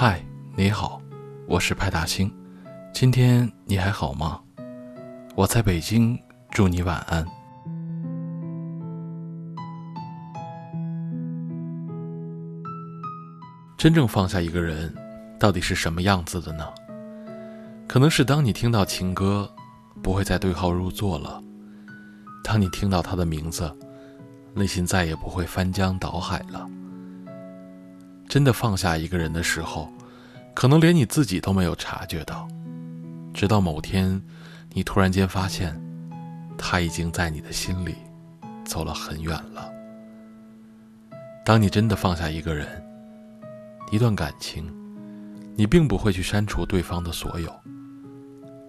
嗨，你好，我是派大星，今天你还好吗？我在北京，祝你晚安。真正放下一个人，到底是什么样子的呢？可能是当你听到情歌，不会再对号入座了；当你听到他的名字，内心再也不会翻江倒海了。真的放下一个人的时候，可能连你自己都没有察觉到，直到某天，你突然间发现，他已经在你的心里走了很远了。当你真的放下一个人，一段感情，你并不会去删除对方的所有，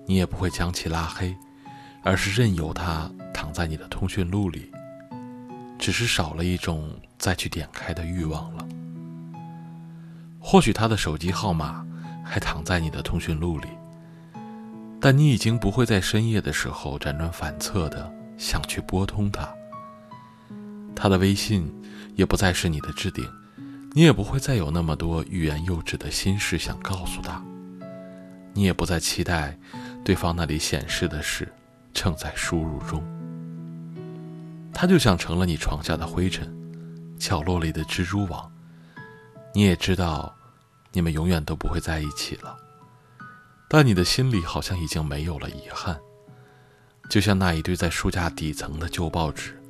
你也不会将其拉黑，而是任由他躺在你的通讯录里，只是少了一种再去点开的欲望了。或许他的手机号码还躺在你的通讯录里，但你已经不会在深夜的时候辗转反侧的想去拨通他。他的微信也不再是你的置顶，你也不会再有那么多欲言又止的心事想告诉他。你也不再期待对方那里显示的是正在输入中。他就像成了你床下的灰尘，角落里的蜘蛛网。你也知道，你们永远都不会在一起了，但你的心里好像已经没有了遗憾，就像那一堆在书架底层的旧报纸，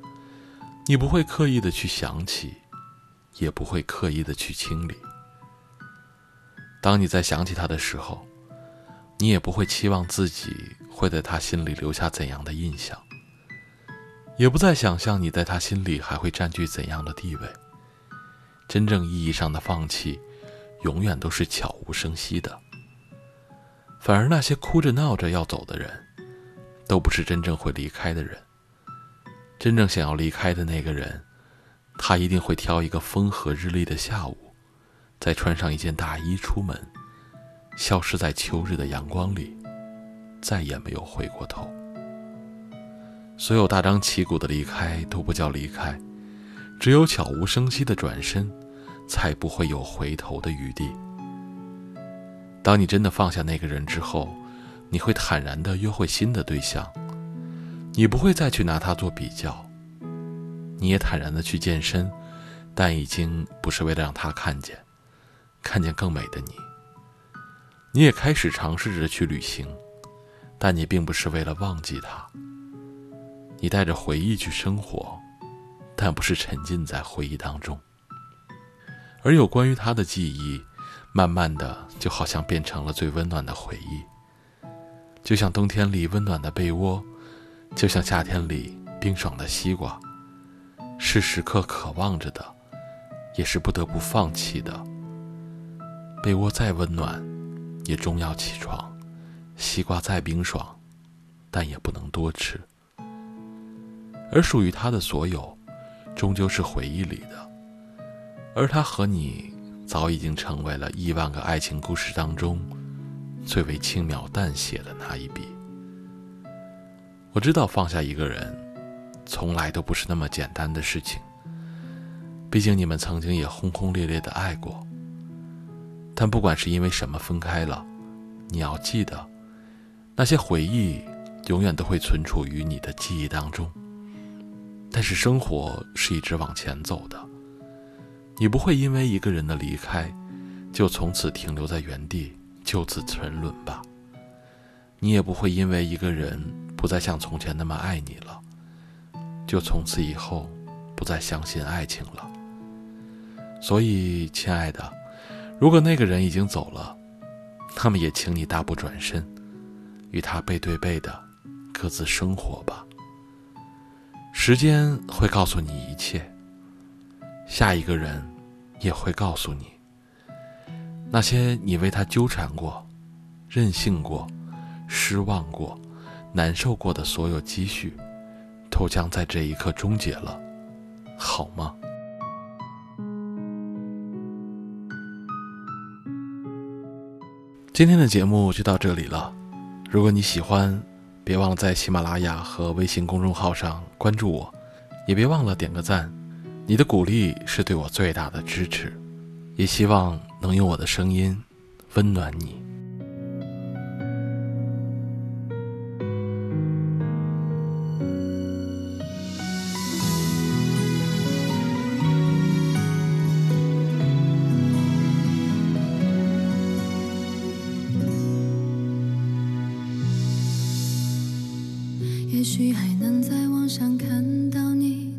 你不会刻意的去想起，也不会刻意的去清理。当你在想起他的时候，你也不会期望自己会在他心里留下怎样的印象，也不再想象你在他心里还会占据怎样的地位。真正意义上的放弃，永远都是悄无声息的。反而那些哭着闹着要走的人，都不是真正会离开的人。真正想要离开的那个人，他一定会挑一个风和日丽的下午，再穿上一件大衣出门，消失在秋日的阳光里，再也没有回过头。所有大张旗鼓的离开都不叫离开。只有悄无声息的转身，才不会有回头的余地。当你真的放下那个人之后，你会坦然的约会新的对象，你不会再去拿他做比较，你也坦然的去健身，但已经不是为了让他看见，看见更美的你。你也开始尝试着去旅行，但你并不是为了忘记他，你带着回忆去生活。但不是沉浸在回忆当中，而有关于他的记忆，慢慢的就好像变成了最温暖的回忆，就像冬天里温暖的被窝，就像夏天里冰爽的西瓜，是时刻渴望着的，也是不得不放弃的。被窝再温暖，也终要起床；西瓜再冰爽，但也不能多吃。而属于他的所有。终究是回忆里的，而他和你早已经成为了亿万个爱情故事当中最为轻描淡写的那一笔。我知道放下一个人，从来都不是那么简单的事情。毕竟你们曾经也轰轰烈烈的爱过。但不管是因为什么分开了，你要记得，那些回忆永远都会存储于你的记忆当中。但是生活是一直往前走的，你不会因为一个人的离开，就从此停留在原地就此沉沦吧？你也不会因为一个人不再像从前那么爱你了，就从此以后不再相信爱情了。所以，亲爱的，如果那个人已经走了，那么也请你大步转身，与他背对背的各自生活吧。时间会告诉你一切，下一个人也会告诉你，那些你为他纠缠过、任性过、失望过、难受过的所有积蓄，都将在这一刻终结了，好吗？今天的节目就到这里了，如果你喜欢。别忘了在喜马拉雅和微信公众号上关注我，也别忘了点个赞，你的鼓励是对我最大的支持。也希望能用我的声音温暖你。也许还能在网上看到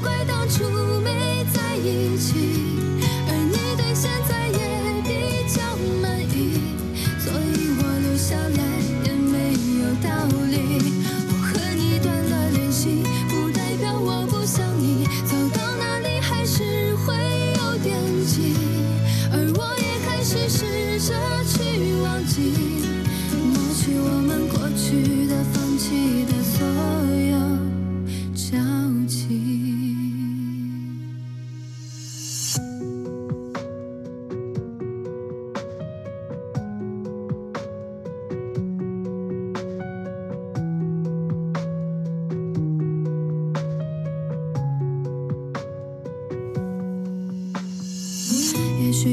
怪当初没在一起，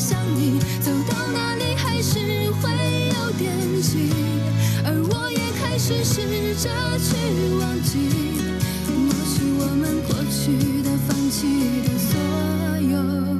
想你，走到哪里还是会有惦记，而我也开始试着去忘记，抹去我们过去的、放弃的所有。